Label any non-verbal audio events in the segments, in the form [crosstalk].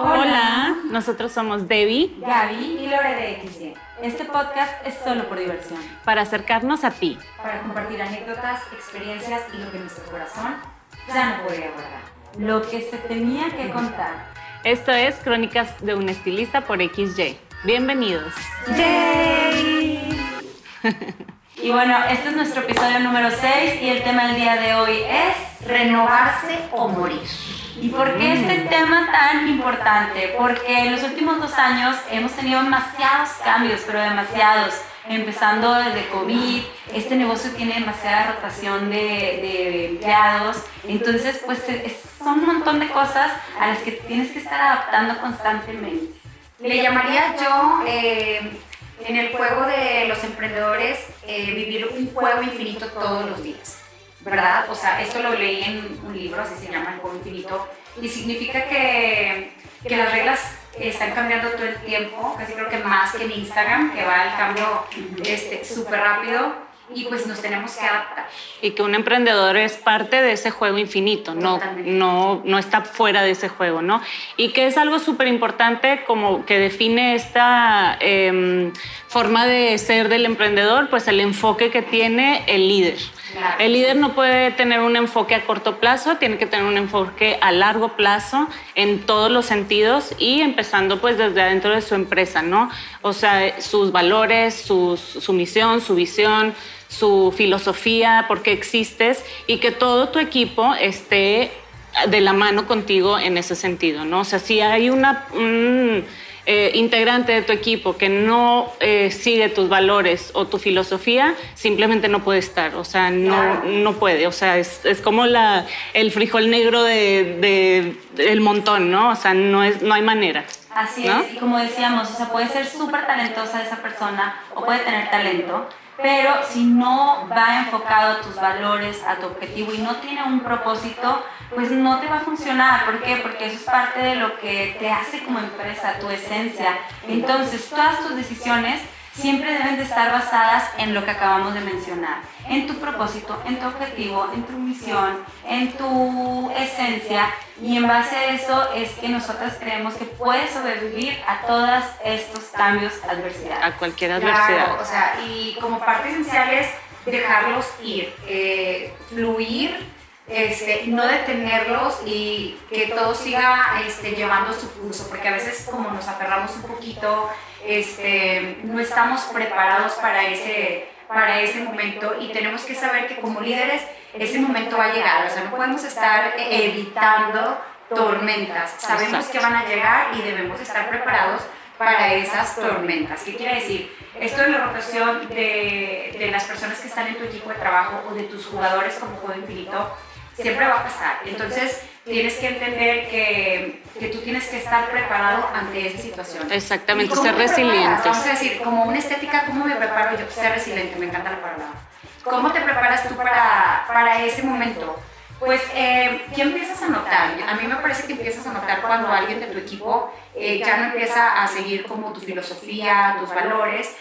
Hola, nosotros somos Debbie, Gaby y Lore de XY. Este podcast es solo por diversión, para acercarnos a ti. para compartir anécdotas, experiencias y lo que nuestro corazón ya no podía guardar. Lo que se tenía que contar. Esto es Crónicas de un estilista por XY. Bienvenidos. ¡Yay! Y bueno, este es nuestro episodio número 6 y el tema del día de hoy es renovarse o morir. ¿Y por qué este tema tan importante? Porque en los últimos dos años hemos tenido demasiados cambios, pero demasiados. Empezando desde COVID, este negocio tiene demasiada rotación de, de empleados, entonces pues es- son un montón de cosas a las que tienes que estar adaptando constantemente. Le llamaría yo eh, en el juego de los emprendedores eh, vivir un juego infinito todos los días, ¿verdad? O sea, esto lo leí en un libro, así se llama el juego infinito, y significa que, que las reglas están cambiando todo el tiempo, casi creo que más que en Instagram, que va el cambio este, súper rápido, y pues nos tenemos que adaptar. Y que un emprendedor es parte de ese juego infinito, no, no, no está fuera de ese juego, ¿no? Y que es algo súper importante como que define esta em, forma de ser del emprendedor, pues el enfoque que tiene el líder. El líder no puede tener un enfoque a corto plazo, tiene que tener un enfoque a largo plazo en todos los sentidos y empezando pues desde adentro de su empresa, ¿no? O sea, sus valores, su misión, su visión, su filosofía, por qué existes y que todo tu equipo esté de la mano contigo en ese sentido, ¿no? O sea, si hay una... un, eh, integrante de tu equipo que no eh, sigue tus valores o tu filosofía, simplemente no puede estar, o sea, no, no puede, o sea, es, es como la, el frijol negro de, de- del montón, ¿no? O sea, no, es, no hay manera. Así ¿no? es, y como decíamos, o sea, puede ser súper talentosa esa persona o puede tener talento, pero si no va enfocado a tus valores, a tu objetivo y no tiene un propósito, pues no te va a funcionar. ¿Por qué? Porque eso es parte de lo que te hace como empresa, tu esencia. Entonces, todas tus decisiones siempre deben de estar basadas en lo que acabamos de mencionar, en tu propósito, en tu objetivo, en tu misión, en tu esencia y en base a eso es que nosotras creemos que puedes sobrevivir a todos estos cambios, adversidades. A cualquier adversidad. Claro, o sea, y como parte esencial es dejarlos ir, eh, fluir, este, no detenerlos y que todo siga este, llevando su curso, porque a veces como nos aferramos un poquito, este, no estamos preparados para ese, para ese momento y tenemos que saber que como líderes ese momento va a llegar, o sea, no podemos estar evitando tormentas, sabemos que van a llegar y debemos estar preparados para esas tormentas. ¿Qué quiere decir? Esto de la rotación de, de las personas que están en tu equipo de trabajo o de tus jugadores como juego infinito, siempre va a pasar. Entonces, tienes que entender que, que tú tienes que estar preparado ante esa situación. Exactamente, ¿Y cómo ser te preparas? resilientes. Vamos a decir, como una estética, ¿cómo me preparo yo? Ser resiliente, me encanta la palabra. ¿Cómo te preparas tú para, para ese momento? Pues, eh, ¿qué empiezas a notar? A mí me parece que empiezas a notar cuando alguien de tu equipo eh, ya no empieza a seguir como tu filosofía, tus valores.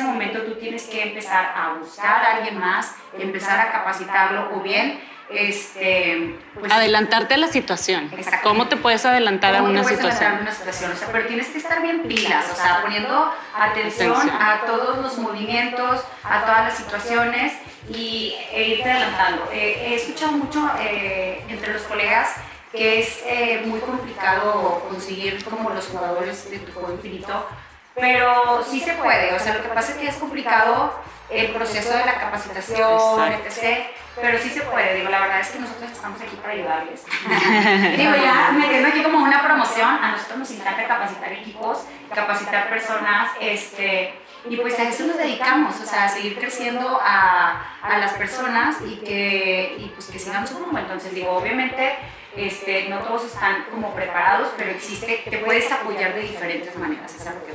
Ese momento tú tienes que empezar a buscar a alguien más, empezar a capacitarlo o bien, este, pues, Adelantarte a la situación. ¿Cómo te puedes adelantar a ¿Cómo te una situación? a una situación? O sea, pero tienes que estar bien pilas, o sea, poniendo atención, Atención. a todos los movimientos, a todas las situaciones y e irte adelantando. Eh, he escuchado mucho eh, entre los colegas que es eh, muy complicado conseguir como los jugadores de tu juego infinito, pero sí se puede. O sea, lo que pasa es que es complicado el proceso de la capacitación, etc. Pero sí se puede, digo, la verdad es que nosotros estamos aquí para ayudarles. [laughs] digo, ya metiendo aquí como una promoción, a nosotros nos encanta capacitar equipos, capacitar personas, este, y pues a eso nos dedicamos, o sea, a seguir creciendo a, a las personas y que, y pues que sigan su rumbo. Entonces, digo, obviamente, este, no todos están como preparados, pero existe, te puedes apoyar de diferentes maneras, es a lo que.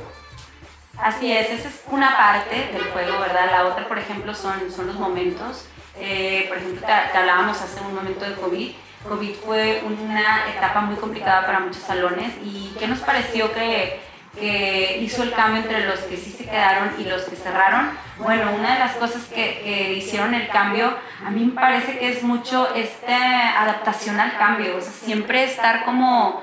Así es, esa es una parte del juego, ¿verdad? La otra, por ejemplo, son, son los momentos. Eh, por ejemplo, te, te hablábamos hace un momento de COVID. COVID fue una etapa muy complicada para muchos salones y ¿qué nos pareció que, que hizo el cambio entre los que sí se quedaron y los que cerraron? Bueno, una de las cosas que, que hicieron el cambio, a mí me parece que es mucho esta adaptación al cambio, o sea, siempre estar como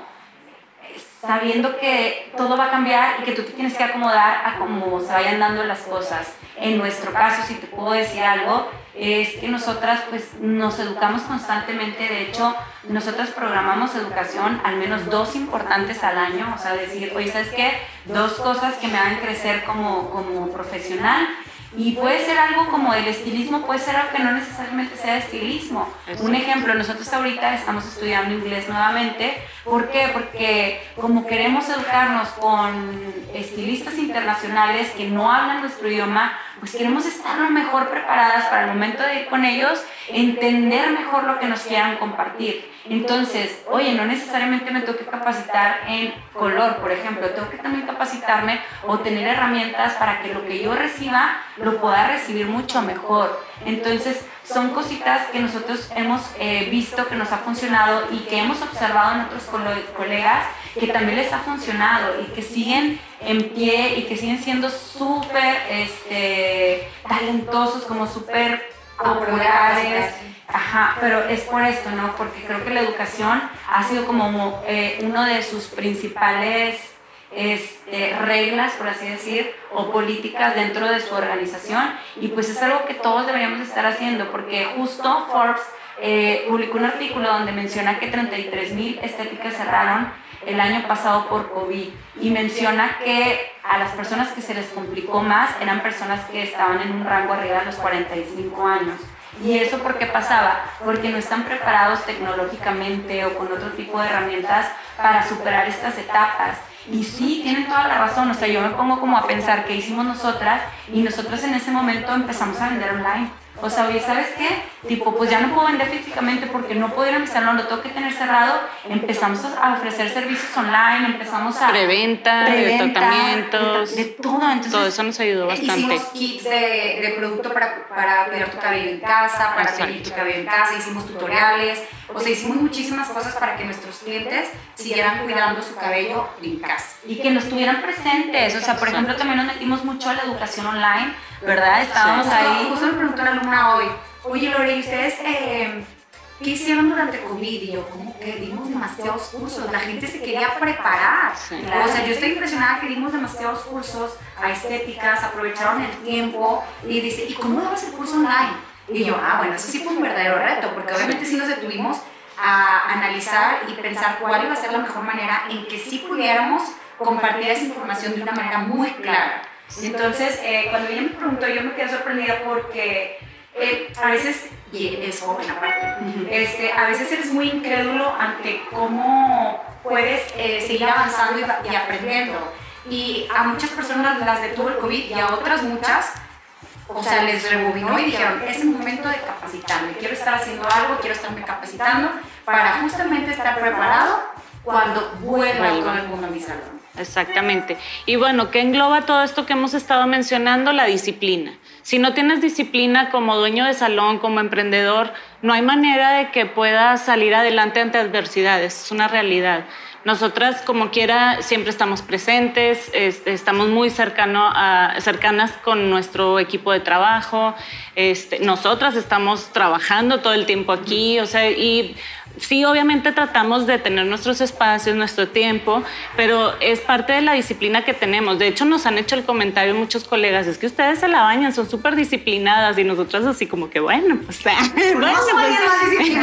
sabiendo que todo va a cambiar y que tú te tienes que acomodar a cómo se vayan dando las cosas. En nuestro caso, si te puedo decir algo, es que nosotras pues nos educamos constantemente, de hecho, nosotras programamos educación al menos dos importantes al año, o sea, decir, oye, ¿sabes qué? Dos cosas que me hagan crecer como, como profesional y puede ser algo como el estilismo, puede ser algo que no necesariamente sea estilismo. Un ejemplo, nosotros ahorita estamos estudiando inglés nuevamente. ¿Por qué? Porque como queremos educarnos con estilistas internacionales que no hablan nuestro idioma, pues queremos estar lo mejor preparadas para el momento de ir con ellos, entender mejor lo que nos quieran compartir. Entonces, oye, no necesariamente me tengo que capacitar en color, por ejemplo, tengo que también capacitarme o tener herramientas para que lo que yo reciba lo pueda recibir mucho mejor. Entonces, son cositas que nosotros hemos eh, visto que nos ha funcionado y que hemos observado en otros colegas que también les ha funcionado y que siguen en pie y que siguen siendo súper este, talentosos, como súper populares. Ajá, pero es por esto, ¿no? Porque creo que la educación ha sido como eh, uno de sus principales este, reglas, por así decir, o políticas dentro de su organización. Y pues es algo que todos deberíamos estar haciendo, porque justo Forbes eh, publicó un artículo donde menciona que 33 mil estéticas cerraron el año pasado por COVID y menciona que a las personas que se les complicó más eran personas que estaban en un rango arriba de los 45 años. ¿Y eso por qué pasaba? Porque no están preparados tecnológicamente o con otro tipo de herramientas para superar estas etapas. Y sí, tienen toda la razón. O sea, yo me pongo como a pensar qué hicimos nosotras y nosotros en ese momento empezamos a vender online. O sea, oye, ¿sabes qué? Tipo, pues ya no puedo vender físicamente porque no puedo ir a mi salón, lo tengo que tener cerrado. Empezamos a ofrecer servicios online, empezamos a... Preventa, de tratamientos. De, todo. Entonces, todo eso nos ayudó bastante. Hicimos kits de, de producto para, para cuidar tu cabello en casa, para tener tu cabello en casa, hicimos tutoriales. O sea, hicimos muchísimas cosas para que nuestros clientes siguieran cuidando su cabello en casa. Y que nos tuvieran presentes. O sea, por ejemplo, también nos metimos mucho a la educación online ¿verdad? Estábamos ahí. Justo me preguntó una alumna hoy, oye Lore, ¿y ustedes eh, qué hicieron durante COVID? Y yo, como que dimos demasiados cursos, la gente se quería preparar. O sea, yo estoy impresionada que dimos demasiados cursos a estéticas, aprovecharon el tiempo y dice, ¿y cómo dabas el curso online? Y yo, ah, bueno, eso sí fue un verdadero reto, porque obviamente sí nos detuvimos a analizar y pensar cuál iba a ser la mejor manera en que sí pudiéramos compartir esa información de una manera muy clara. Entonces, eh, cuando ella me preguntó, yo me quedé sorprendida porque eh, a veces, y es joven aparte, este, a veces eres muy incrédulo ante cómo puedes eh, seguir avanzando y, aprendiendo. Y a muchas personas las detuvo el COVID y a otras muchas, o sea, les rebobinó y dijeron, es el momento de capacitarme, quiero estar haciendo algo, quiero estarme capacitando para justamente estar preparado cuando vuelva todo el mundo a mi salón. Exactamente. Y bueno, ¿qué engloba todo esto que hemos estado mencionando? La disciplina. Si no tienes disciplina como dueño de salón, como emprendedor, no hay manera de que puedas salir adelante ante adversidades. Es una realidad. Nosotras, como quiera, siempre estamos presentes, estamos muy cercano a, cercanas con nuestro equipo de trabajo. Este, nosotras estamos trabajando todo el tiempo aquí, o sea, y sí, obviamente tratamos de tener nuestros espacios, nuestro tiempo, pero es parte de la disciplina que tenemos. De hecho, nos han hecho el comentario muchos colegas, es que ustedes se la bañan, son súper disciplinadas y nosotras así como que, bueno, pues... [laughs] bueno, pues, [laughs] sí, sí,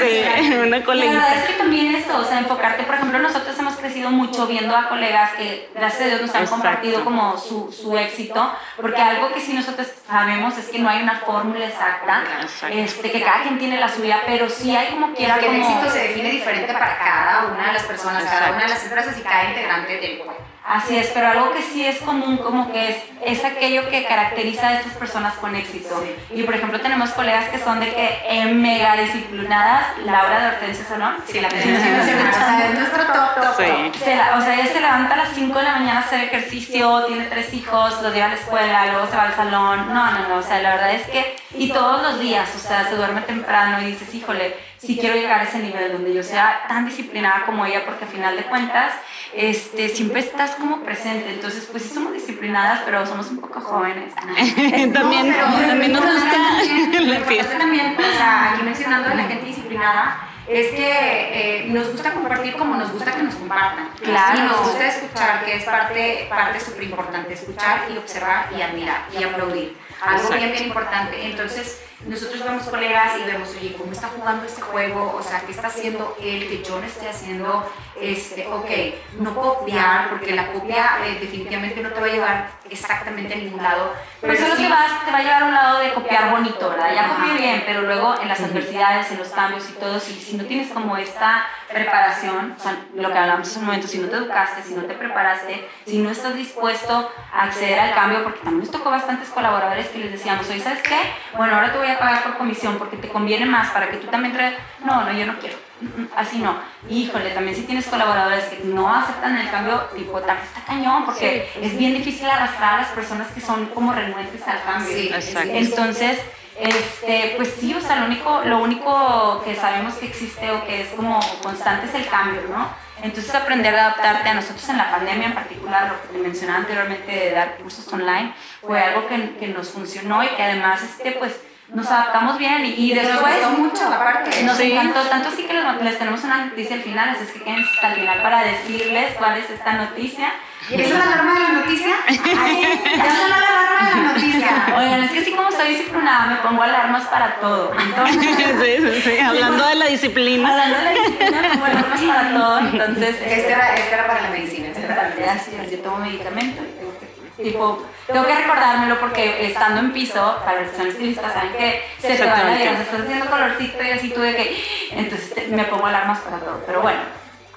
sí, una coleguita. La verdad es que también esto, o sea, enfocarte, por ejemplo, nosotros hemos crecido mucho viendo a colegas que, gracias a Dios, nos han compartido como su, su, éxito, porque algo que sí nosotros sabemos es que no hay una fórmula exacta, este, que cada quien tiene la suya pero sí hay como quiera que el éxito se define diferente para cada una de las personas, cada una de las empresas y cada integrante del grupo. Así es, pero algo que sí es común, como que es, es aquello que caracteriza a estas personas con éxito. Y por ejemplo, tenemos colegas que son de que mega disciplinadas, Laura de Hortensia Salón. Sí, la en nuestro top, top, o sea, ella se levanta a las 5 de la mañana a hacer ejercicio, tiene tres hijos, los lleva a la escuela, luego se va al salón. No, no, no, o sea, la verdad es que, y todos los días, o sea, se duerme temprano y dices, híjole, si quiero llegar a ese nivel donde yo sea tan disciplinada como ella, porque al final de cuentas, este, siempre estás como presente. Entonces, pues sí somos disciplinadas, pero somos un poco jóvenes. [laughs] también, también nos gusta [laughs] la fiesta. También, o sea, aquí mencionando a la gente disciplinada, es que eh, nos gusta compartir como nos gusta que nos compartan. Claro. Y nos gusta escuchar, que es parte, parte súper importante, escuchar y observar y admirar y aplaudir. Algo Exacto. bien, bien importante. Entonces, nosotros vemos colegas y vemos, oye, ¿cómo está jugando este juego? O sea, ¿qué está haciendo él que yo no esté haciendo? Este, ok, no copiar, porque la copia eh, definitivamente no te va a llevar exactamente a ningún lado. Pero solo sí- te, vas, te va a llevar a un lado de copiar bonito, ¿verdad? Ya copié bien, pero luego en las adversidades, en los cambios y todo, si, si no tienes como esta preparación, o sea, lo que hablamos hace un momento, si no te educaste, si no te preparaste, si no estás dispuesto a acceder al cambio, porque también nos tocó bastantes colaboradores que les decíamos, oye, ¿sabes qué? Bueno, ahora te voy a pagar por comisión porque te conviene más para que tú también traigas... No, no, yo no quiero. Así no. Híjole, también si tienes colaboradores que no aceptan el cambio, tipo, está cañón, porque es bien difícil arrastrar a las personas que son como renuentes al cambio. Sí, Exacto. Entonces, este, pues sí, o sea, lo único, lo único que sabemos que existe o que es como constante es el cambio, ¿no? Entonces aprender a adaptarte a nosotros en la pandemia en particular, lo que te mencionaba anteriormente de dar cursos online, fue algo que, que nos funcionó y que además, este, pues, nos adaptamos bien y, y Nos después gustó mucho, aparte. nos Sí. encantó, tanto así que les, les tenemos una noticia al final, así es que quédense hasta el final para decirles cuál es esta noticia. ¿Es la alarma de la noticia? [laughs] Ay, ya sonó la alarma de la noticia. Oigan, es que así como soy disciplinada, me pongo alarmas para todo. Entonces, Sí, sí, sí. Hablando de la disciplina. hablando de la disciplina, me pongo alarmas para todo. Entonces, Este era, este era para la medicina. Este era para la medicina. Así es, yo tomo medicamento tipo, tengo que recordármelo porque estando en piso, para los que son estilistas, saben que se te va la Exactamente. vida, se estás haciendo colorcito y así tú de que, entonces te- me pongo alarmas para todo. Pero bueno,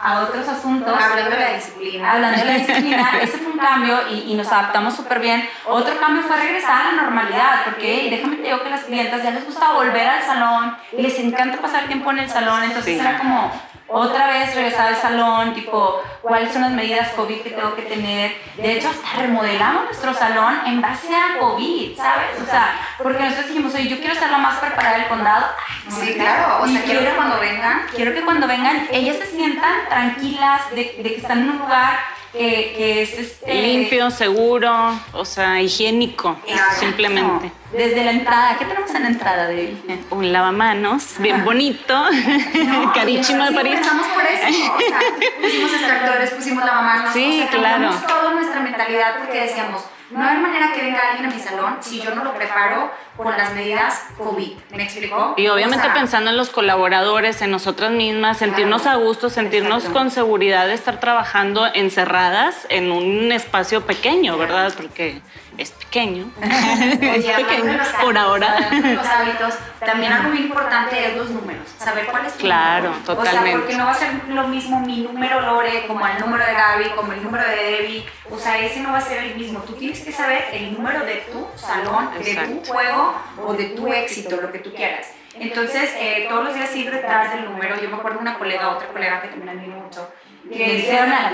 a otros asuntos. Hablando de la disciplina. Hablando de la disciplina, ese fue un cambio y, y nos adaptamos súper bien. Otro cambio fue regresar a la normalidad, porque hey, déjame te digo que las clientas ya les gusta volver al salón y les encanta pasar tiempo en el salón, entonces Sí. era como otra vez regresar al salón, tipo, cuáles son las medidas COVID que tengo que tener. De hecho, hasta remodelamos nuestro salón en base a COVID, ¿sabes? O sea, porque nosotros dijimos, oye, yo quiero ser la más preparada del condado. Ay, Sí, claro. O sea, quiero que cuando vengan. Quiero que cuando vengan ellas se sientan tranquilas de, de que están en un lugar que, que es este, Limpio, seguro, o sea, higiénico, Exacto. simplemente. Desde la entrada, ¿qué tenemos en la entrada de Un lavamanos bien bonito, [laughs] [laughs] carísimo de París. Empezamos por eso. O sea, [laughs] pusimos extractores, pusimos lavamanos. Sí, o sea, claro. toda nuestra mentalidad porque decíamos, no hay manera que venga alguien a mi salón si yo no lo preparo con las medidas COVID. ¿Me explicó? Y obviamente O sea, pensando en los colaboradores, en nosotras mismas, sentirnos Claro. a gusto, sentirnos Exacto. con seguridad de estar trabajando encerradas en un espacio pequeño, ¿verdad? Porque es pequeño. [laughs] Es pequeño por ahora. los hábitos, [laughs] también algo muy importante es los números, saber cuál es tu Claro, número. O totalmente. sea, porque no va a ser lo mismo mi número Lore como el número de Gaby, como el número de Debbie. O sea, ese no va a ser el mismo. Tú tienes que saber el número de tu salón, de tu juego o de tu éxito, lo que tú quieras. Entonces, eh, todos los días ir detrás del número. Yo me acuerdo de una colega, otra colega que también admiro mucho, que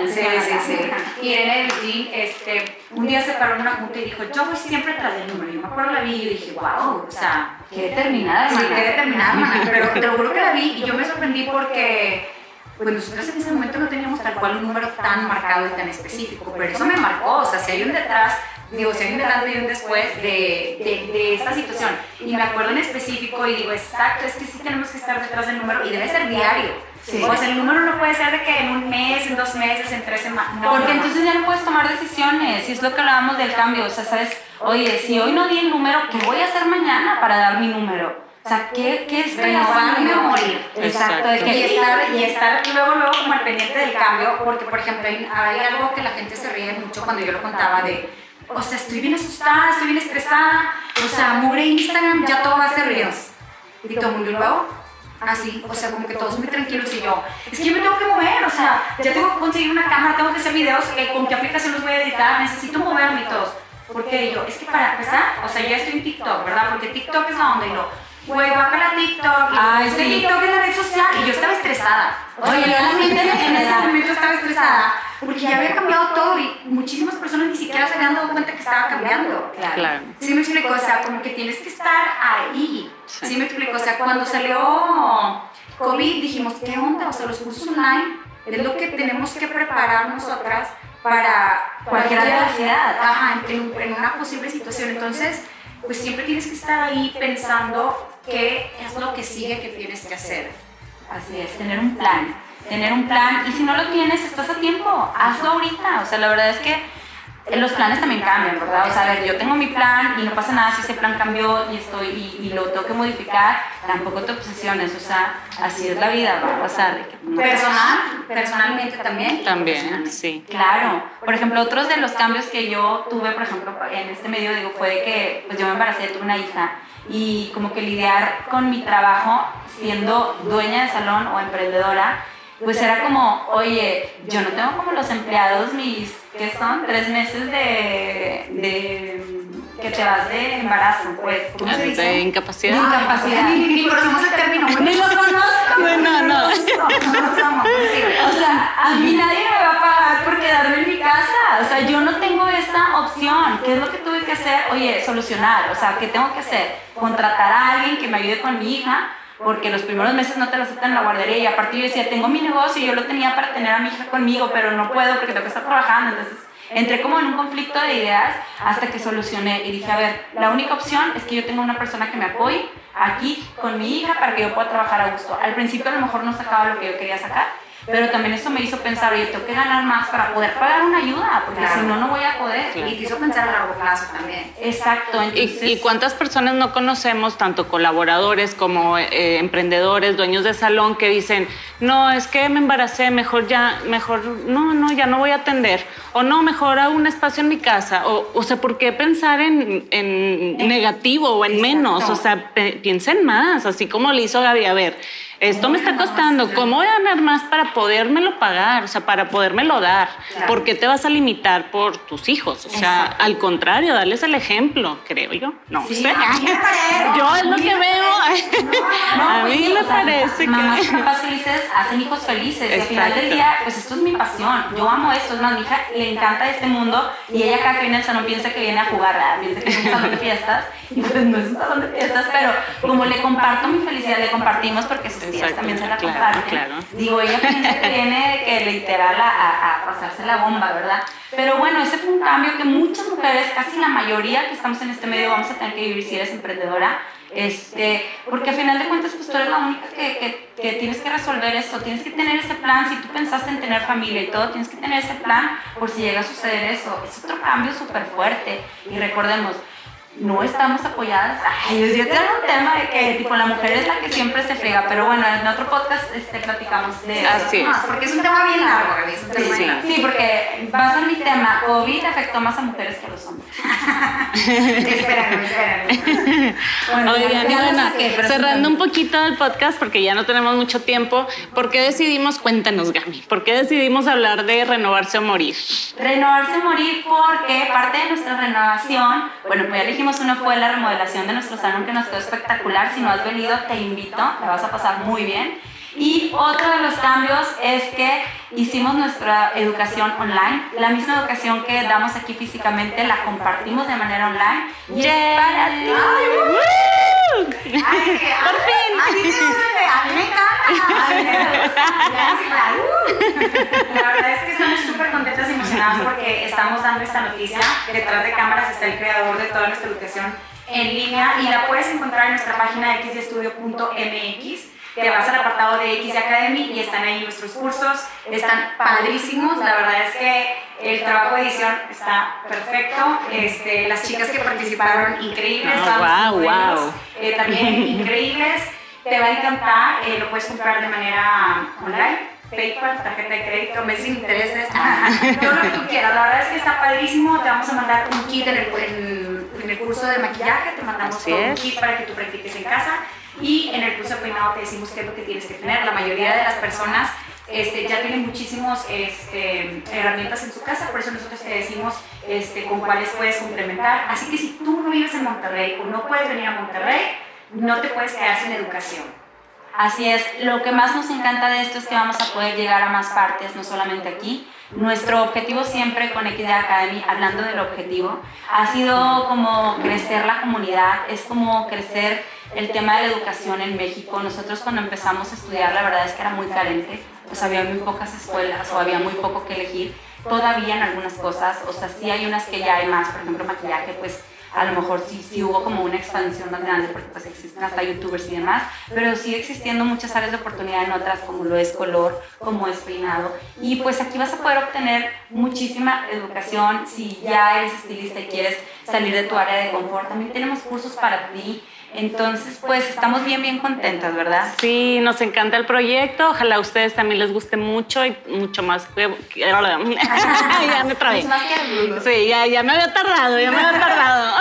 sí, sí, sí. Irene Eugene, este, un día se paró en una junta y dijo, yo voy siempre tras del número. Yo me acuerdo la vi y dije, wow, o sea, Qué determinada, sí, qué determinada, mana. [laughs] Pero te lo juro que la vi y yo me sorprendí porque pues nosotros en ese momento no teníamos tal cual un número tan marcado y tan específico, pero eso me marcó, o sea, si hay un detrás, digo, si hay un delante y un después de, de, de esta situación, y me acuerdo en específico y digo, exacto, es que sí tenemos que estar detrás del número y debe ser diario. Sí. O sea, el número no puede ser de que en un mes, en dos meses, en tres semanas. No, Porque no, no. entonces ya no puedes tomar decisiones, y es lo que hablábamos del cambio, o sea, sabes, oye, si hoy no di el número, ¿qué voy a hacer mañana para dar mi número? O sea, ¿qué, qué estoy Renovarme o morir. Exacto, de Exacto. que y estar, y estar luego, luego como al pendiente del cambio, porque por ejemplo hay algo que la gente se ríe mucho cuando yo lo contaba de, o sea, estoy bien asustada, estoy bien estresada, o sea, mugre Instagram, ya todo va a ser Reels. Y todo el mundo, ¿y luego? Así, o sea, como que todos muy tranquilos y yo, es que yo me tengo que mover, o sea, ya tengo que conseguir una cámara, tengo que hacer videos, eh, ¿con qué aplicación los voy a editar? Necesito moverme y todos. Porque yo, es que para empezar, o sea, ya estoy en TikTok, ¿verdad? Porque TikTok es la onda y lo, güey, va para TikTok, Ay, sí. TikTok es la red social, y yo estaba estresada. O sea, Oye, yo la gente realmente en ese momento estaba estresada, porque ya había cambiado todo y muchísimas personas ni siquiera se habían dado cuenta que estaba cambiando. Claro. Sí me explico, o sea, como que tienes que estar ahí. Sí. Sí, me explico, o sea, cuando salió COVID dijimos, ¿qué onda? O sea, los cursos online es lo que tenemos que preparar nosotras para Cualquier adversidad. Ajá, en, en una posible situación. Entonces, pues siempre tienes que estar ahí pensando qué es lo que sigue que tienes que hacer. Así es, tener un plan. Tener un plan y si no lo tienes, estás a tiempo. Hazlo ahorita. O sea, la verdad es que los planes también cambian, ¿verdad? O sea, a ver, yo tengo mi plan y no pasa nada si ese plan cambió y estoy y, lo tengo que modificar, tampoco te obsesiones, o sea, así es la vida, va a pasar. Personal, personalmente también. También, sí. Claro. Por ejemplo, otros de los cambios que yo tuve, por ejemplo, en este medio, digo, fue que pues yo me embaracé, tuve una hija y como que lidiar con mi trabajo siendo dueña de salón o emprendedora, pues era como, oye, yo no tengo como los empleados mis, ¿qué son? Tres meses de, de que te vas de embarazo, pues. ¿Cómo se dice? De incapacidad. De incapacidad. Ni, ni conocemos el término. Ni lo conozco. No, no, no. O sea, a mí nadie me va a pagar por quedarme en mi casa. O sea, yo no tengo esta opción. ¿Qué es lo que tuve que hacer? Oye, solucionar. O sea, ¿qué tengo que hacer? Contratar a alguien que me ayude con mi hija porque los primeros meses no te lo aceptan en la guardería y aparte yo decía, tengo mi negocio y yo lo tenía para tener a mi hija conmigo, pero no puedo porque tengo que estar trabajando, entonces entré como en un conflicto de ideas hasta que solucioné y dije, a ver, la única opción es que yo tenga una persona que me apoye aquí con mi hija para que yo pueda trabajar a gusto. Al principio a lo mejor no sacaba lo que yo quería sacar, pero también eso me hizo pensar, oye, tengo que ganar más para poder pagar una ayuda, porque si no, no voy a poder. Y te hizo pensar a largo plazo también. Exacto. Entonces... ¿Y, cuántas personas no conocemos, tanto colaboradores como eh, emprendedores, dueños de salón, que dicen, no, es que me embaracé, mejor ya, mejor, no, no, ya no voy a atender. O no, mejor hago un espacio en mi casa. O, o sea, ¿por qué pensar en, en negativo o en menos? O sea, piensen más, así como le hizo Gaby. A ver, esto me está costando, ¿cómo voy a ganar más para podérmelo pagar? O sea, para podérmelo dar. ¿Por qué te vas a limitar por tus hijos? O sea, al contrario, darles el ejemplo, creo yo. No sé. yo es lo que veo. [laughs] a mí pues me parece mamás que... Mamás felices hacen hijos felices. al final del día, pues esto es mi pasión. Yo amo esto. Es más, mi hija le encanta este mundo y ella acá que viene al salón piensa que viene a jugar, piensa que es un salón de fiestas. [laughs] Y pues no es un salón de fiestas, pero como le comparto mi felicidad, le compartimos porque sus tías también se la comparten. Claro. Digo, ella piensa que viene que literal a, a, pasarse la bomba, ¿verdad? Pero bueno, ese fue un cambio que muchas mujeres, casi la mayoría que estamos en este medio, vamos a tener que vivir si eres emprendedora. Este, porque al final de cuentas, pues tú eres la única que, que, que, tienes que resolver esto, tienes que tener ese plan, si tú pensaste en tener familia y todo, tienes que tener ese plan por si llega a suceder eso. Es otro cambio súper fuerte. Y recordemos, no estamos apoyadas. Ay, yo tengo un tema de que tipo la mujer es la que siempre se frega, pero bueno, en otro podcast este, platicamos de Así eso. porque es un tema bien largo, es un tema sí, largo. sí, porque va a ser mi tema. COVID afectó más a mujeres que a los hombres. [laughs] espérame, espérame. Bueno, Oigan, bueno, cerrando un poquito el podcast porque ya no tenemos mucho tiempo, ¿por qué decidimos, cuéntanos Gami, ¿por qué decidimos hablar de renovarse o morir? Renovarse o morir porque parte de nuestra renovación, bueno, pues ya dijimos uno fue la remodelación de nuestro salón que nos quedó espectacular. Si no has venido, te invito, te vas a pasar muy bien. Y otro de los cambios es que hicimos nuestra educación online. La misma educación que damos aquí físicamente la compartimos de manera online. Y es para ti. Por fin. A mí me encanta. A mí me gusta. La verdad es que estamos súper contentas y emocionadas porque estamos dando esta noticia. Detrás de cámaras está el creador de toda nuestra educación en línea y la puedes encontrar en nuestra página xdestudio.mx te vas al apartado de X Academy y están ahí nuestros cursos, están padrísimos, la verdad es que el trabajo de edición está perfecto, este, las chicas que participaron increíbles, oh, wow, wow. Eh, también [laughs] increíbles, te va a encantar, eh, lo puedes comprar de manera online. PayPal, tarjeta de crédito, mes sin intereses, [laughs] todo lo que tú quieras. La verdad es que está padrísimo. Te vamos a mandar un kit en el, en, en el curso de maquillaje, te mandamos un kit para que tú practiques en casa. Y en el curso de peinado te decimos qué es lo que tienes que tener. La mayoría de las personas este, ya tienen muchísimas este, herramientas en su casa, por eso nosotros te decimos este, con cuáles puedes complementar. Así que si tú no vives en Monterrey o no puedes venir a Monterrey, no te puedes quedar sin educación. Así es, lo que más nos encanta de esto es que vamos a poder llegar a más partes, no solamente aquí. Nuestro objetivo siempre con Equidad Academy, hablando del objetivo, ha sido como crecer la comunidad, es como crecer el tema de la educación en México. Nosotros cuando empezamos a estudiar, la verdad es que era muy carente, pues había muy pocas escuelas o había muy poco que elegir. Todavía en algunas cosas, o sea, sí hay unas que ya hay más, por ejemplo, maquillaje, pues a lo mejor sí, sí hubo como una expansión más grande porque pues existen hasta youtubers y demás, pero sigue existiendo muchas áreas de oportunidad en otras como lo es color, como es peinado y pues aquí vas a poder obtener muchísima educación si ya eres estilista y quieres salir de tu área de confort. También tenemos cursos para ti entonces, pues estamos bien, bien contentas, ¿verdad? Sí, nos encanta el proyecto. Ojalá a ustedes también les guste mucho y mucho más que. [laughs] ya me trabé. Sí, ya, ya me había tardado, ya me había tardado.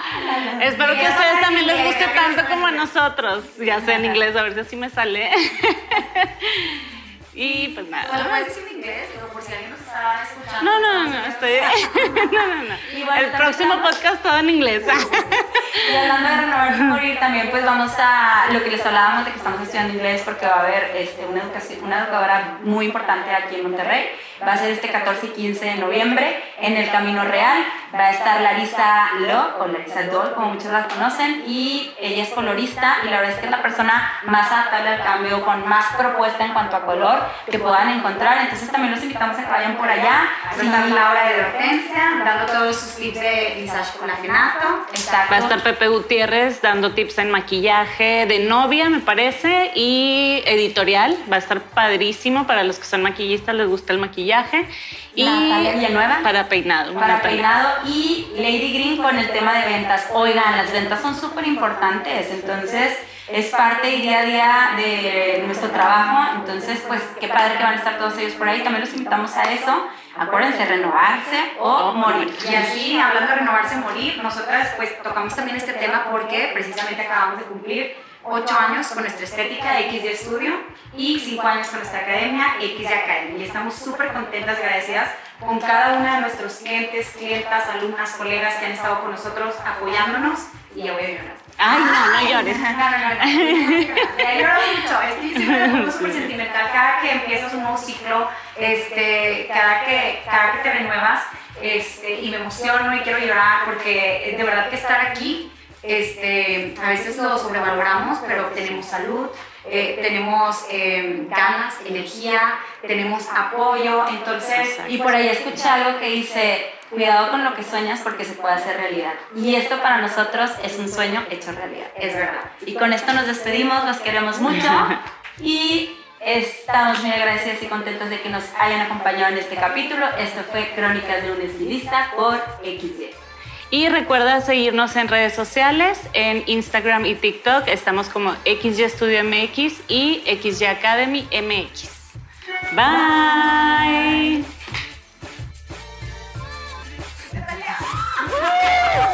[laughs] Espero que a ustedes también les guste tanto como a nosotros. Ya sé en inglés, a ver si así me sale. [laughs] Y pues nada. ¿Puedo puedes decir en inglés? por si alguien nos está escuchando. No, no, no, estoy. [laughs] [laughs] no, no, no. el próximo podcast todo en inglés. [laughs] y hablando de renovar y morir, también pues vamos a lo que les hablábamos de que estamos estudiando inglés porque va a haber este, una, educación, una educadora muy importante aquí en Monterrey. Va a ser este 14 y 15 de noviembre en el Camino Real. Va a estar Larisa Lo o Larisa Doll, como muchos la conocen, y ella es colorista y la verdad es que es la persona más adaptable al cambio, con más propuesta en cuanto a color que puedan encontrar. Entonces también los invitamos a que vayan por allá. Va a estar Laura de Hortensia dando todos sus tips de visage con afinato. Va a estar Pepe Gutiérrez dando tips en maquillaje de novia, me parece, y editorial. Va a estar padrísimo para los que son maquillistas, les gusta el maquillaje. Y Villanueva. Para peinado. Para peinado. Y Lady Green con el tema de ventas. Oigan, las ventas son súper importantes. Entonces es parte día a día de nuestro trabajo, entonces pues qué padre que van a estar todos ellos por ahí, también los invitamos a eso, acuérdense, renovarse o morir. Y así, hablando de renovarse o morir, nosotras pues tocamos también este tema porque precisamente acabamos de cumplir 8 años con nuestra estética de XY Studio y 5 años con nuestra academia XY Academy. Y estamos súper contentas y agradecidas con cada una de nuestros clientes, clientas, alumnas, colegas que han estado con nosotros apoyándonos y ya voy a llorar. Ay, no, no llores. He llorado mucho. Es que siempre me súper sentimental. Cada que empiezas un nuevo ciclo, este, cada, que, cada que te renuevas, este, y me emociono y quiero llorar porque de verdad que estar aquí, este, a veces lo sobrevaloramos, pero tenemos salud, eh, tenemos eh, ganas, energía, tenemos apoyo, entonces... Y por ahí escuché algo que dice Cuidado con lo que sueñas porque se puede hacer realidad. Y esto para nosotros es un sueño hecho realidad, es verdad. Y con esto nos despedimos, los queremos mucho [laughs] y estamos muy agradecidos y contentos de que nos hayan acompañado en este capítulo. Esto fue Crónicas de un estilista por XY. Y recuerda seguirnos en redes sociales, en Instagram y TikTok. Estamos como XY Studio MX y XY Academy MX. Bye. Uhul!